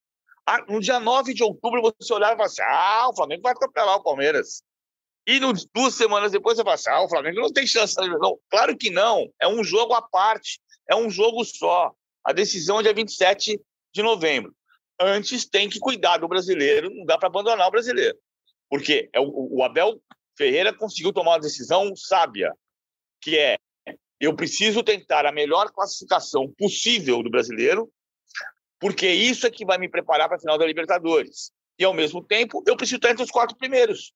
Ah, no dia 9 de outubro, você olhava e falava assim: ah, o Flamengo vai atropelar o Palmeiras. E no, duas semanas depois você fala assim: ah, o Flamengo não tem chance. Não, claro que não. É um jogo à parte. É um jogo só. A decisão é dia 27 de novembro. Antes tem que cuidar do brasileiro, não dá para abandonar o brasileiro. Porque é o, o Abel Ferreira conseguiu tomar uma decisão sábia, que é eu preciso tentar a melhor classificação possível do brasileiro porque isso é que vai me preparar para a final da Libertadores. E, ao mesmo tempo, eu preciso estar entre os quatro primeiros.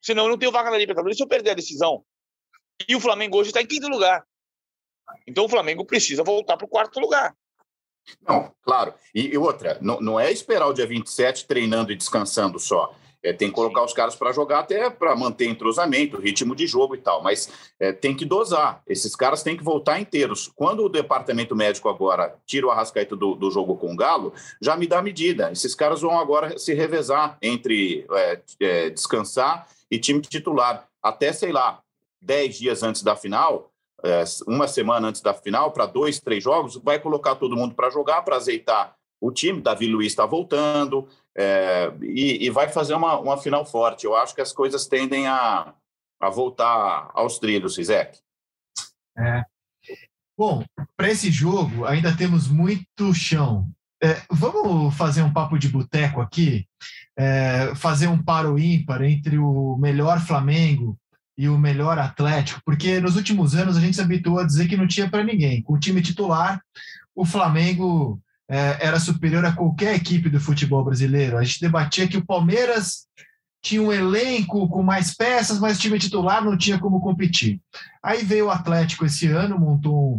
Senão, eu não tenho vaga na Libertadores se eu perder a decisão. E o Flamengo hoje está em quinto lugar. Então, o Flamengo precisa voltar para o quarto lugar. Não, claro. E, e outra, não, não é esperar o dia 27 treinando e descansando só. É, tem que colocar os caras para jogar até para manter entrosamento, ritmo de jogo e tal, mas é, tem que dosar. Esses caras têm que voltar inteiros. Quando o departamento médico agora tira o Arrascaeta do, do jogo com o Galo, já me dá medida. Esses caras vão agora se revezar entre é, é descansar e time titular. Até, sei lá, 10 dias antes da final, uma semana antes da final, para dois, três jogos, vai colocar todo mundo para jogar, para azeitar o time. Davi Luiz está voltando, é, e, e, vai fazer uma, uma final forte. Eu acho que as coisas tendem a, a voltar aos trilhos, Isaac. É. Bom, para esse jogo ainda temos muito chão. É, vamos fazer um papo de boteco aqui, é, fazer um paro ímpar entre o melhor Flamengo e o melhor Atlético, porque nos últimos anos a gente se habituou a dizer que não tinha para ninguém. Com o time titular, o Flamengo é, era superior a qualquer equipe do futebol brasileiro. A gente debatia que o Palmeiras tinha um elenco com mais peças, mas o time titular não tinha como competir. Aí veio o Atlético esse ano, montou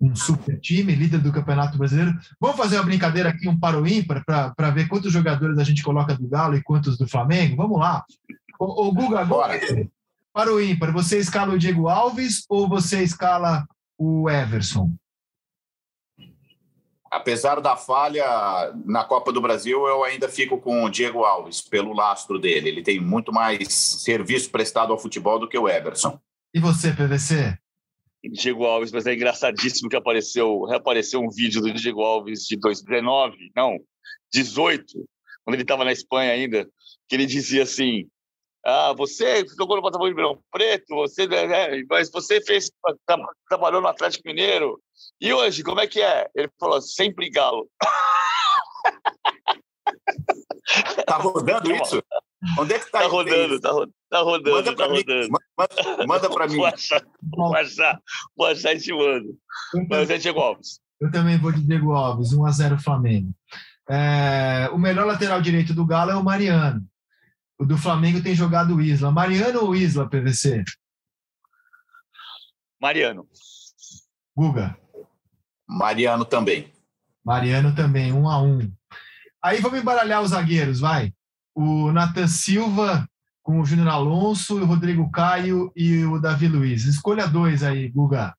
um, um super time, líder do Campeonato Brasileiro. Vamos fazer uma brincadeira aqui, um para o ímpar, para ver quantos jogadores a gente coloca do Galo e quantos do Flamengo? Vamos lá. O, o Guga, agora, para o ímpar, você escala o Diego Alves ou você escala o Everson? apesar da falha na Copa do Brasil, eu ainda fico com o Diego Alves, pelo lastro dele. Ele tem muito mais serviço prestado ao futebol do que o Everson. E você, PVC? Diego Alves, mas é engraçadíssimo que apareceu, reapareceu um vídeo do Diego Alves de 2019, não, 18, quando ele estava na Espanha ainda, que ele dizia assim: ah, você jogou no Botafogo de Ribeirão Preto, você, né, né, mas você fez, trabalhou no Atlético Mineiro. E hoje, como é que é? Ele falou, sempre galo. Tá rodando isso? Onde é que tá, tá rodando? Tá, tá, rodando, manda tá rodando. Manda, manda para mim. Vou achar, vou achar, vou achar e te mando. Mas é Diego Alves. Eu também vou de Diego Alves, 1x0 Flamengo. É, o melhor lateral direito do Galo é o Mariano. O do Flamengo tem jogado o Isla. Mariano ou Isla, PVC? Mariano. Guga. Mariano também. Mariano também, um a um. Aí vamos embaralhar os zagueiros, vai. O Nathan Silva com o Júnior Alonso, o Rodrigo Caio e o Davi Luiz. Escolha dois aí, Guga.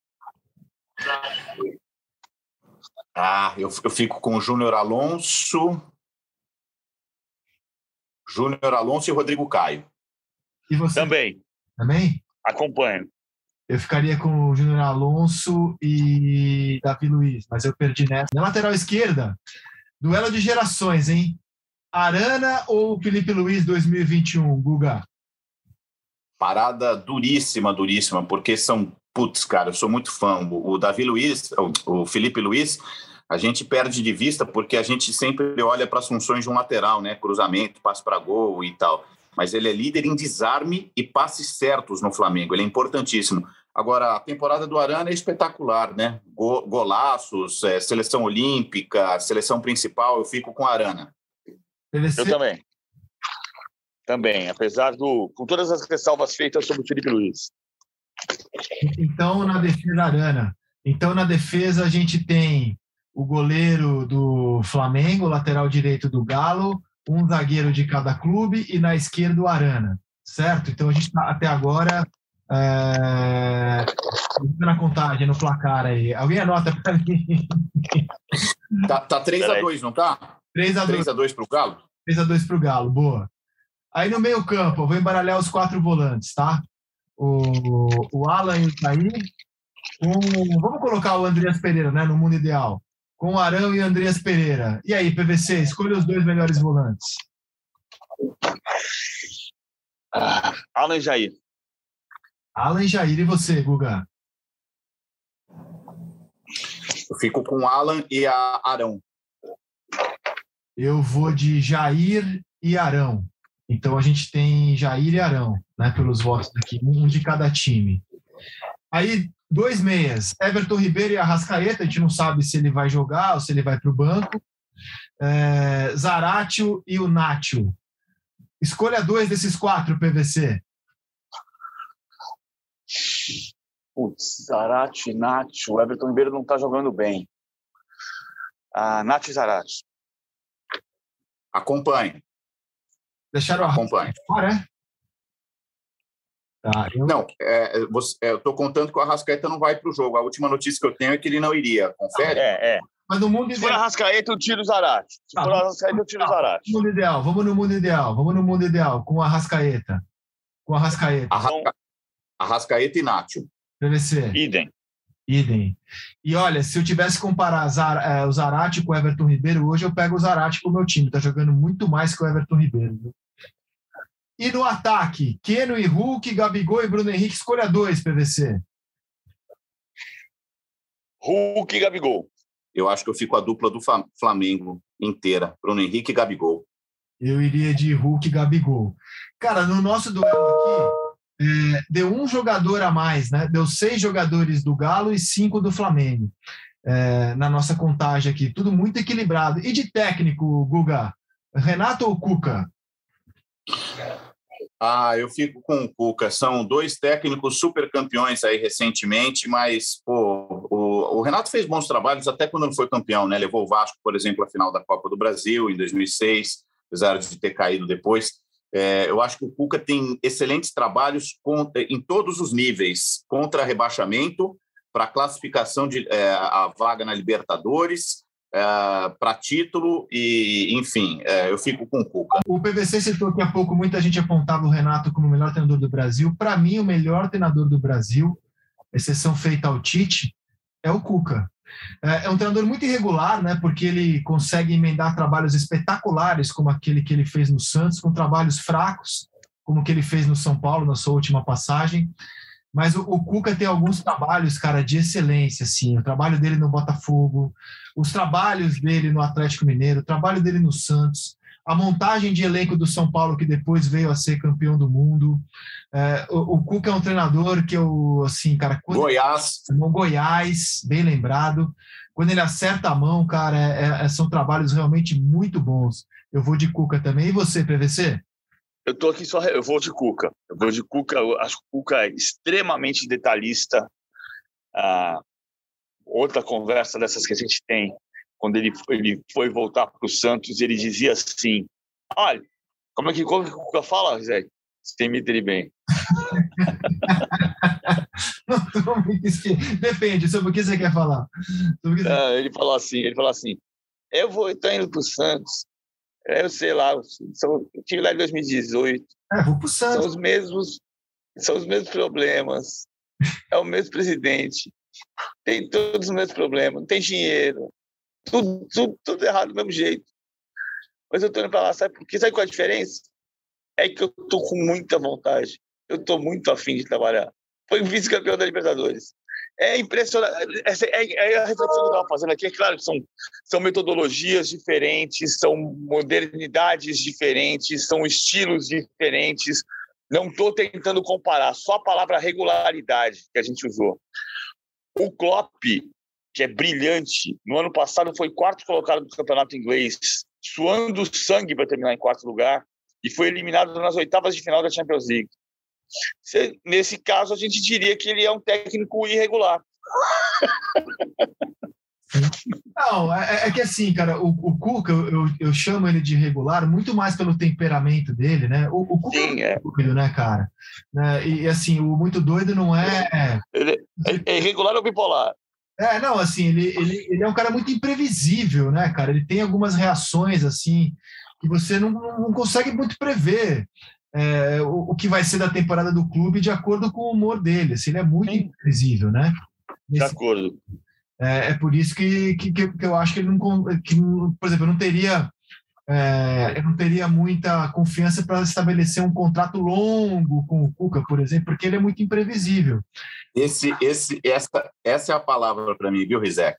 Ah, eu, eu fico com o Júnior Alonso. Júnior Alonso e Rodrigo Caio. E você? Também. Também? Acompanho. Eu ficaria com o Júnior Alonso e Davi Luiz, mas eu perdi nessa. Na lateral esquerda, duelo de gerações, hein? Arana ou Felipe Luiz 2021, Guga? Parada duríssima, duríssima, porque são. Putz, cara, eu sou muito fã. O Davi Luiz, o Felipe Luiz, a gente perde de vista porque a gente sempre olha para as funções de um lateral, né? Cruzamento, passe para gol e tal. Mas ele é líder em desarme e passes certos no Flamengo. Ele é importantíssimo. Agora, a temporada do Arana é espetacular, né? Golaços, é, seleção olímpica, seleção principal. Eu fico com a Arana. Eu também. Também, apesar do. com todas as ressalvas feitas sobre o Felipe Luiz. Então, na defesa, Arana. Então, na defesa, a gente tem o goleiro do Flamengo, lateral direito do Galo, um zagueiro de cada clube e na esquerda o Arana, certo? Então a gente está até agora é... na contagem, no placar aí. Alguém anota para mim? Tá, tá 3x2, não tá? 3x2 para o Galo? 3x2 para o Galo, boa. Aí no meio campo, eu vou embaralhar os quatro volantes, tá? O, o Alan e o Caí. Um, vamos colocar o Andreas Pereira, né, no mundo ideal. Com Arão e Andreas Pereira. E aí, PVC, escolha os dois melhores volantes. Ah, Alan e Jair. Alan e Jair. E você, Guga? Eu fico com Alan e a Arão. Eu vou de Jair e Arão. Então a gente tem Jair e Arão, né, pelos votos aqui, um de cada time. Aí, dois meias, Everton Ribeiro e Arrascaeta, a gente não sabe se ele vai jogar ou se ele vai para o banco. É, Zaratio e o Nacho. Escolha dois desses quatro, PVC. Putz, Zarate, Nacho, Everton Ribeiro não está jogando bem. Ah, Nacho e Zarate. Acompanhe. Deixaram a Acompanhe. fora, é? Tá, eu... Não, é, você, é, eu estou contando que o Arrascaeta não vai para o jogo. A última notícia que eu tenho é que ele não iria. Confere? É, é. Mas no mundo Se for Arrascaeta, eu tiro o Zarate. Se for Arrascaeta, eu tiro o Zarate. mundo ideal, vamos no mundo ideal. Vamos no mundo ideal, com o Arrascaeta. Com o Arrascaeta. Arrasca... Arrascaeta e Nacho. PVC. Idem. Idem. E olha, se eu tivesse que comparar Zar, é, o Zarate com o Everton Ribeiro, hoje eu pego o Zarate o meu time. Está jogando muito mais que o Everton Ribeiro. Viu? E no ataque, Keno e Hulk, Gabigol e Bruno Henrique, escolha dois, PVC. Hulk e Gabigol. Eu acho que eu fico a dupla do Flamengo inteira, Bruno Henrique e Gabigol. Eu iria de Hulk e Gabigol. Cara, no nosso duelo aqui, é, deu um jogador a mais, né? Deu seis jogadores do Galo e cinco do Flamengo. É, na nossa contagem aqui, tudo muito equilibrado. E de técnico, Guga? Renato ou Cuca? Ah, eu fico com o Cuca. São dois técnicos super campeões aí recentemente, mas pô, o, o, Renato fez bons trabalhos até quando não foi campeão, né? Levou o Vasco, por exemplo, à final da Copa do Brasil em 2006, apesar de ter caído depois. É, eu acho que o Cuca tem excelentes trabalhos em todos os níveis, contra rebaixamento, para classificação de é, a vaga na Libertadores, é, para título e, enfim, é, eu fico com o Cuca. O PVC citou que há pouco muita gente apontava o Renato como o melhor treinador do Brasil. Para mim, o melhor treinador do Brasil, exceção feita ao Tite, é o Cuca. É, é um treinador muito irregular, né? Porque ele consegue emendar trabalhos espetaculares, como aquele que ele fez no Santos, com trabalhos fracos, como que ele fez no São Paulo na sua última passagem. Mas o, o, Cuca tem alguns trabalhos, cara, de excelência, assim. O trabalho dele no Botafogo, os trabalhos dele no Atlético Mineiro, o trabalho dele no Santos, a montagem de elenco do São Paulo, que depois veio a ser campeão do mundo. É, o, o Cuca é um treinador que eu, assim, cara... Goiás. No Goiás, bem lembrado. Quando ele acerta a mão, cara, é, é, são trabalhos realmente muito bons. Eu vou de Cuca também. E você, PVC? Eu tô aqui só, eu vou de Cuca. Eu vou de Cuca, eu acho que o Cuca é extremamente detalhista. Ah, outra conversa dessas que a gente tem, quando ele, ele foi voltar para o Santos, ele dizia assim: Olha, como é que, como é que o Cuca fala, Zé? Imita ele bem. Depende, sobre o que você quer falar. Você... Ah, ele falou assim, ele falou assim, eu vou estar indo para o Santos, eu sei lá, são, eu tive lá em 2018. É, vou pro Santos. São os mesmos, são os mesmos problemas. É o mesmo presidente. Tem todos os mesmos problemas. Não tem dinheiro. Tudo, tudo, tudo errado do mesmo jeito. Mas eu tô indo para lá, sabe por quê? Sabe qual é a diferença? É que eu tô com muita vontade. Eu tô muito afim de trabalhar. Foi vice-campeão da Libertadores. É impressionante. É, é, a reflexão que eu estava fazendo aqui. É claro que são, são metodologias diferentes, são modernidades diferentes, são estilos diferentes. Não estou tentando comparar, só a palavra regularidade que a gente usou. O Klopp, que é brilhante, no ano passado foi quarto colocado no campeonato inglês, suando sangue para terminar em quarto lugar, e foi eliminado nas oitavas de final da Champions League nesse caso, a gente diria que ele é um técnico irregular. Não, é, é, que assim, cara, o, o Cuca, eu, eu, chamo ele de irregular muito mais pelo temperamento dele, né? O, o Cuca Sim, é, é doido, né, cara? Né? E assim, o muito doido não é. Ele é, é irregular ou bipolar? É, não, assim, ele, ele, ele é um cara muito imprevisível, né, cara? Ele tem algumas reações, assim, que você não, não consegue muito prever é, o, o, que vai ser da temporada do clube de acordo com o humor dele. Assim, ele é muito Sim. imprevisível, né? De acordo. É, é, por isso que, que, que, eu acho que ele não. Que, por exemplo, eu não teria. É, eu não teria muita confiança para estabelecer um contrato longo com o Cuca, por exemplo, porque ele é muito imprevisível. Esse, esse, essa, essa é a palavra para mim, viu, Rizek?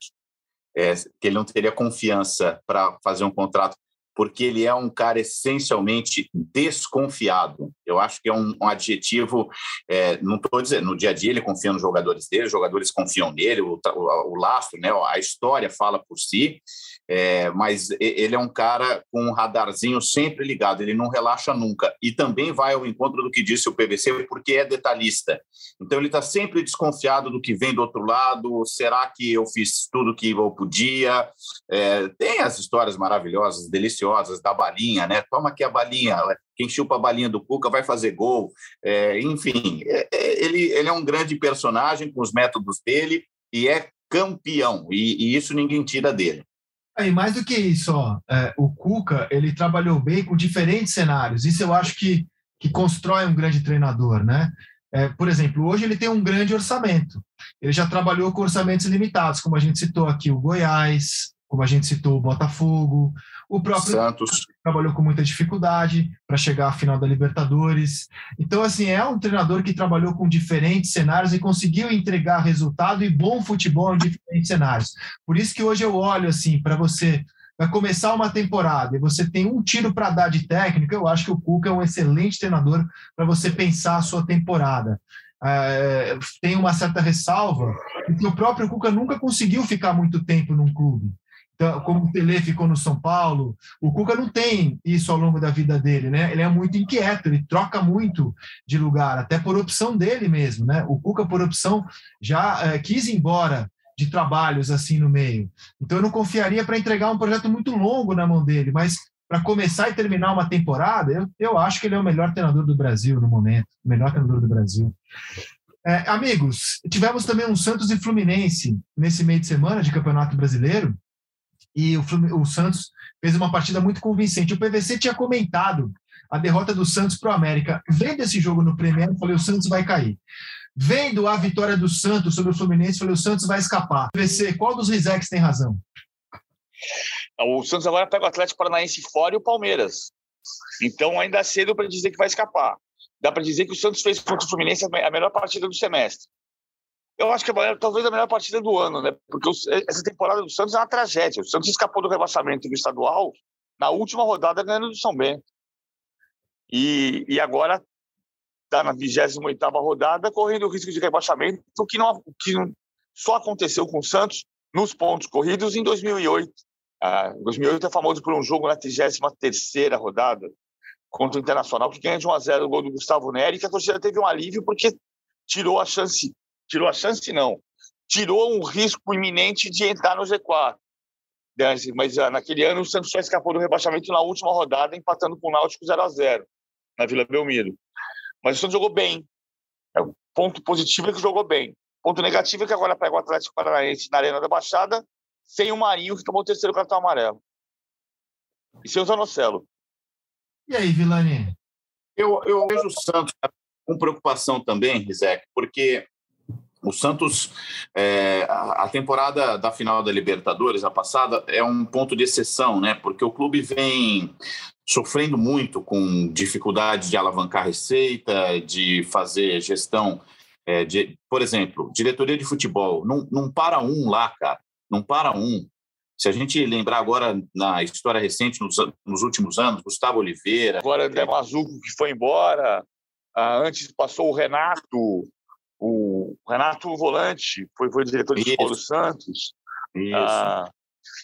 É, que ele não teria confiança para fazer um contrato porque ele é um cara essencialmente desconfiado. Eu acho que é um, um adjetivo, é, não estou dizendo, no dia a dia ele confia nos jogadores dele, os jogadores confiam nele, o, o, o lastro, né, a história fala por si, é, mas ele é um cara com um radarzinho sempre ligado, ele não relaxa nunca. E também vai ao encontro do que disse o PVC, porque é detalhista. Então ele está sempre desconfiado do que vem do outro lado. Será que eu fiz tudo que eu podia? É, tem as histórias maravilhosas, deliciosas da balinha, né? Toma aqui a balinha. Quem chupa a balinha do Cuca vai fazer gol. É, enfim, é, é, ele, ele é um grande personagem com os métodos dele e é campeão. e, e isso ninguém tira dele. E mais do que isso, ó, é, o Cuca ele trabalhou bem com diferentes cenários. Isso eu acho que, que constrói um grande treinador, né? É, por exemplo, hoje ele tem um grande orçamento. Ele já trabalhou com orçamentos limitados, como a gente citou aqui o Goiás, como a gente citou o Botafogo, o próprio Santos trabalhou com muita dificuldade para chegar à final da Libertadores. Então, assim, é um treinador que trabalhou com diferentes cenários e conseguiu entregar resultado e bom futebol em diferentes cenários. Por isso que hoje eu olho assim para você vai começar uma temporada e você tem um tiro para dar de técnico, eu acho que o Cuca é um excelente treinador para você pensar a sua temporada. É, tem uma certa ressalva, porque o próprio Cuca nunca conseguiu ficar muito tempo num clube. Então, como o Tele ficou no São Paulo, o Cuca não tem isso ao longo da vida dele, né? Ele é muito inquieto, ele troca muito de lugar, até por opção dele mesmo, né? O Cuca, por opção, já é, quis ir embora de trabalhos assim no meio. Então, eu não confiaria para entregar um projeto muito longo na mão dele, mas para começar e terminar uma temporada, eu, eu acho que ele é o melhor treinador do Brasil no momento, o melhor treinador do Brasil. É, amigos, tivemos também um Santos e Fluminense nesse meio de semana de Campeonato Brasileiro e o, o Santos fez uma partida muito convincente. O PVC tinha comentado a derrota do Santos para o América. Vendo esse jogo no primeiro, falei: o Santos vai cair. Vendo a vitória do Santos sobre o Fluminense, falei: o Santos vai escapar. PVC, qual dos Rizex tem razão? O Santos agora pega o Atlético Paranaense fora e o Palmeiras. Então ainda é cedo para dizer que vai escapar. dá para dizer que o Santos fez contra o Fluminense a melhor partida do semestre. Eu acho que é talvez a melhor partida do ano, né? Porque essa temporada do Santos é uma tragédia. O Santos escapou do rebaixamento do estadual na última rodada ganhando do São Bento. E, e agora está na 28 rodada, correndo o risco de rebaixamento, o que, não, que só aconteceu com o Santos nos pontos corridos em 2008. Ah, 2008 é famoso por um jogo na 33 rodada contra o Internacional, que ganha de 1 a 0 o gol do Gustavo Neri, que a torcida teve um alívio porque tirou a chance, tirou a chance não, tirou um risco iminente de entrar no G4. Mas ah, naquele ano o Santos só escapou do rebaixamento na última rodada, empatando com o Náutico 0 a 0 na Vila Belmiro. Mas o Santos jogou bem. É, o ponto positivo é que jogou bem. Ponto negativo é que agora pega o Atlético Paranaense na Arena da Baixada, sem o Marinho, que tomou o terceiro cartão amarelo. E sem o Zanocelo. E aí, Vilani? Eu, eu vejo o Santos com preocupação também, Rizek, porque o Santos, é, a temporada da final da Libertadores, a passada, é um ponto de exceção, né? Porque o clube vem sofrendo muito com dificuldade de alavancar receita, de fazer gestão. É, de, por exemplo, diretoria de futebol, não, não para um lá, cara, não para um. Se a gente lembrar agora na história recente, nos, nos últimos anos, Gustavo Oliveira. Agora André Mazuco, que foi embora. Ah, antes passou o Renato, o Renato Volante, foi, foi diretor de Paulo Santos. Isso. Ah,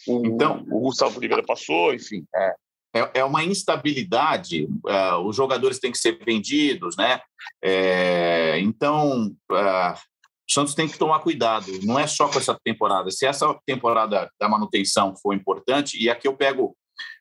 o, então, o Gustavo Oliveira passou, enfim. É é, é uma instabilidade. Uh, os jogadores têm que ser vendidos, né? É, então, uh, o Santos tem que tomar cuidado. Não é só com essa temporada. Se essa temporada da manutenção for importante, e aqui eu pego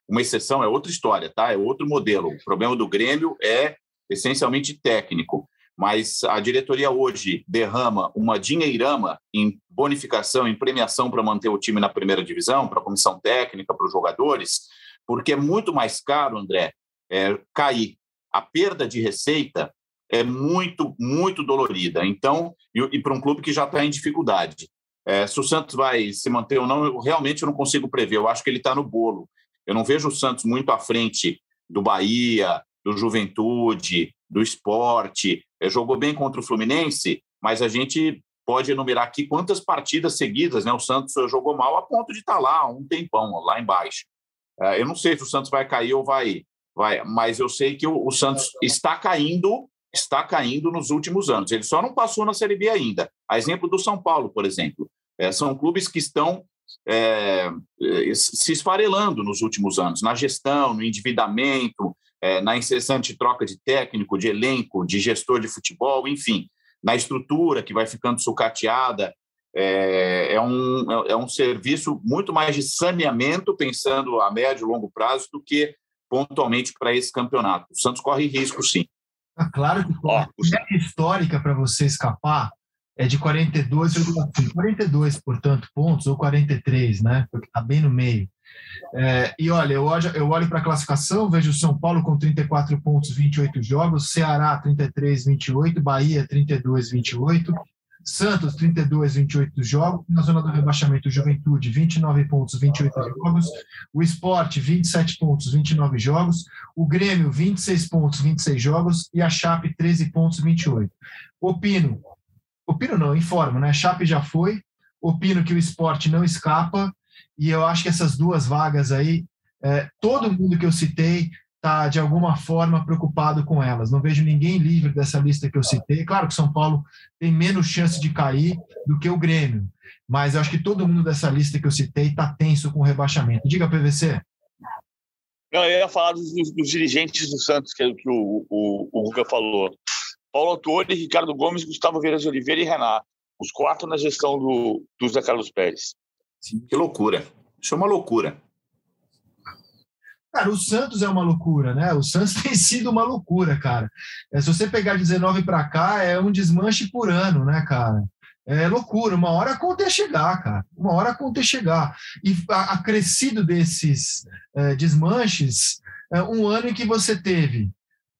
uma exceção, é outra história, tá? É outro modelo. O problema do Grêmio é essencialmente técnico. Mas a diretoria hoje derrama uma dinheirama em bonificação, em premiação para manter o time na primeira divisão, para a comissão técnica, para os jogadores porque é muito mais caro, André, é, cair. A perda de receita é muito, muito dolorida. Então, e, e para um clube que já está em dificuldade. É, se o Santos vai se manter ou não, eu realmente não consigo prever. Eu acho que ele está no bolo. Eu não vejo o Santos muito à frente do Bahia, do Juventude, do Esporte. É, jogou bem contra o Fluminense, mas a gente pode enumerar aqui quantas partidas seguidas né, o Santos jogou mal a ponto de estar tá lá um tempão, lá embaixo. É, eu não sei se o Santos vai cair ou vai, vai mas eu sei que o, Santos está caindo, está caindo nos últimos anos. Ele só não passou na Série B ainda. A exemplo do São Paulo, por exemplo. É, são clubes que estão é, se esfarelando nos últimos anos, na gestão, no endividamento, é, na incessante troca de técnico, de elenco, de gestor de futebol, enfim, na estrutura que vai ficando sucateada é, é, um, é um serviço muito mais de saneamento, pensando a médio e longo prazo, do que pontualmente para esse campeonato. O Santos corre risco, sim. Ah, claro que corre. A histórica para você escapar é de 42, 42, portanto, pontos, ou 43, né? Porque está bem no meio. É, e olha, eu olho, eu olho para a classificação, vejo o São Paulo com 34 pontos, 28 jogos, Ceará 33, 28, Bahia 32, 28, Santos, 32, 28 jogos. Na zona do rebaixamento, Juventude, 29 pontos, 28 jogos. O Esporte, 27 pontos, 29 jogos. O Grêmio, 26 pontos, 26 jogos. E a Chape, 13 pontos, 28. Opino, opino não, informo, né? Chape já foi. Opino que o Esporte não escapa. E eu acho que essas duas vagas aí, é, todo mundo que eu citei está, de alguma forma, preocupado com elas. Não vejo ninguém livre dessa lista que eu citei. Claro que São Paulo tem menos chance de cair do que o Grêmio, mas eu acho que todo mundo dessa lista que eu citei está tenso com o rebaixamento. Diga, PVC. Não, eu ia falar dos, dos dirigentes do Santos, que, é que o, o, o Ruga falou. Paulo Autori, Ricardo Gomes, Gustavo Vieira de Oliveira e Renato. Os quatro na gestão do, do Zé Carlos Pérez. Sim, que loucura. Isso é uma loucura. Cara, o Santos é uma loucura, né? O Santos tem sido uma loucura, cara. É, se você pegar 19 para cá, é um desmanche por ano, né, cara? É loucura. Uma hora a conta é chegar, cara. Uma hora a conta é chegar. E acrescido desses é, desmanches, é um ano em que você teve,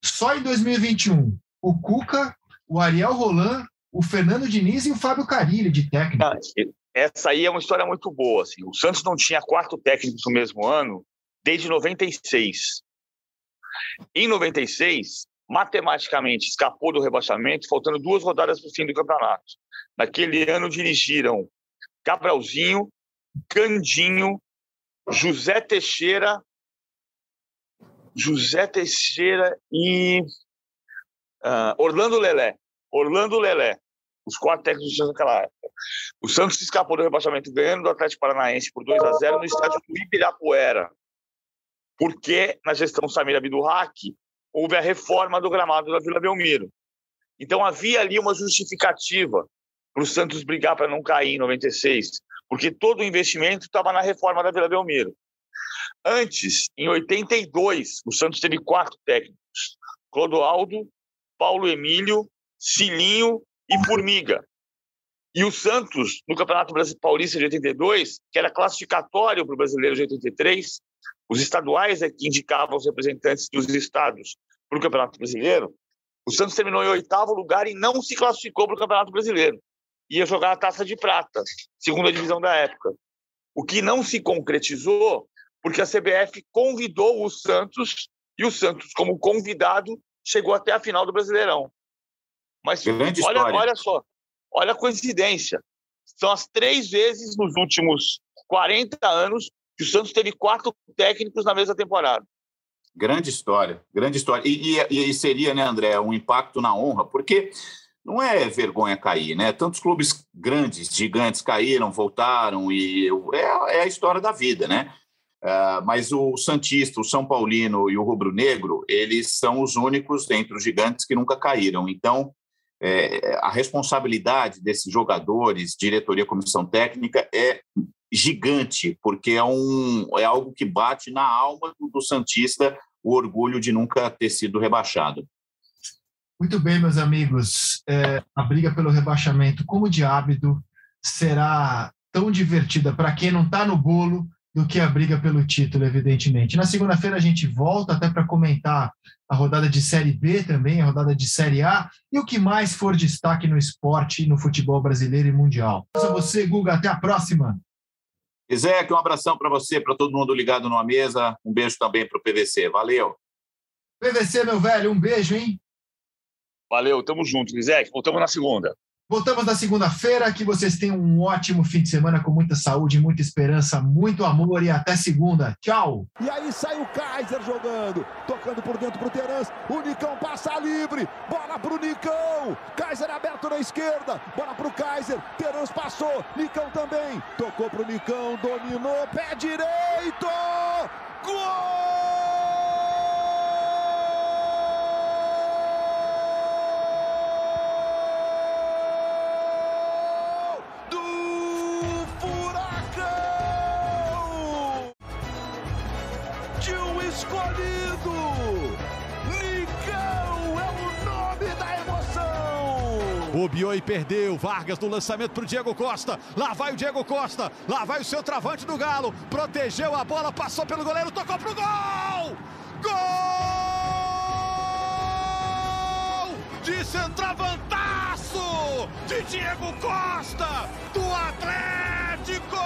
só em 2021, o Cuca, o Ariel Roland, o Fernando Diniz e o Fábio Carilli de técnico. Essa aí é uma história muito boa. Assim. O Santos não tinha quatro técnicos no mesmo ano desde 96. Em 96, matematicamente escapou do rebaixamento, faltando duas rodadas para o fim do campeonato. Naquele ano dirigiram Gabrielzinho, Candinho, José Teixeira, José Teixeira e uh, Orlando Lelé. Orlando Lelé. Os quatro técnicos do naquela época. O Santos escapou do rebaixamento ganhando do Atlético Paranaense por 2 a 0 no estádio do Ibirapuera. Porque na gestão Samir Abdurrak houve a reforma do gramado da Vila Belmiro. Então havia ali uma justificativa para o Santos brigar para não cair em 96, porque todo o investimento estava na reforma da Vila Belmiro. Antes, em 82, o Santos teve quatro técnicos: Clodoaldo, Paulo Emílio, Cilinho e Formiga. E o Santos, no Campeonato Paulista de 82, que era classificatório para o Brasileiro de 83, os estaduais é que indicavam os representantes dos estados para o Campeonato Brasileiro. O Santos terminou em oitavo lugar e não se classificou para o Campeonato Brasileiro. Ia jogar a taça de prata, segunda divisão da época. O que não se concretizou porque a CBF convidou o Santos e o Santos, como convidado, chegou até a final do Brasileirão. Mas olha, olha só, olha a coincidência. São as três vezes nos últimos 40 anos que o Santos teve quatro técnicos na mesma temporada. Grande história, grande história. E, e, e, seria, né, André, um impacto na honra, porque não é vergonha cair, né? Tantos clubes grandes, gigantes caíram, voltaram, e é, é a história da vida, né? Uh, mas o Santista, o São Paulino e o Rubro Negro, eles são os únicos entre os gigantes que nunca caíram. Então, é, a responsabilidade desses jogadores, diretoria, comissão técnica, é gigante, porque é, um, é algo que bate na alma do, do Santista o orgulho de nunca ter sido rebaixado. Muito bem, meus amigos. É, a briga pelo rebaixamento, como de hábito, será tão divertida para quem não está no bolo do que a briga pelo título, evidentemente. Na segunda-feira a gente volta até para comentar a rodada de Série B também, a rodada de Série A e o que mais for destaque no esporte, no futebol brasileiro e mundial. A você, Guga, até a próxima. Isaac, um abração para você, para todo mundo ligado numa mesa. Um beijo também para o PVC. Valeu. PVC, meu velho, um beijo, hein? Valeu, tamo junto, Isaac. Voltamos na segunda. Voltamos na segunda-feira. Que vocês tenham um ótimo fim de semana com muita saúde, muita esperança, muito amor e até segunda. Tchau. E aí sai o Kaiser jogando, tocando por dentro pro Terãs. O Nicão passa livre. Bola pro Nicão. Kaiser aberto na esquerda. Bola pro Kaiser. Terãs passou. Nicão também. Tocou pro Nicão. Dominou. Pé direito. Gol! Bobeou e perdeu. Vargas no lançamento para o Diego Costa. Lá vai o Diego Costa. Lá vai o seu travante do Galo. Protegeu a bola, passou pelo goleiro, tocou pro gol! Gol! De centroavantaço! De Diego Costa! Do Atlético!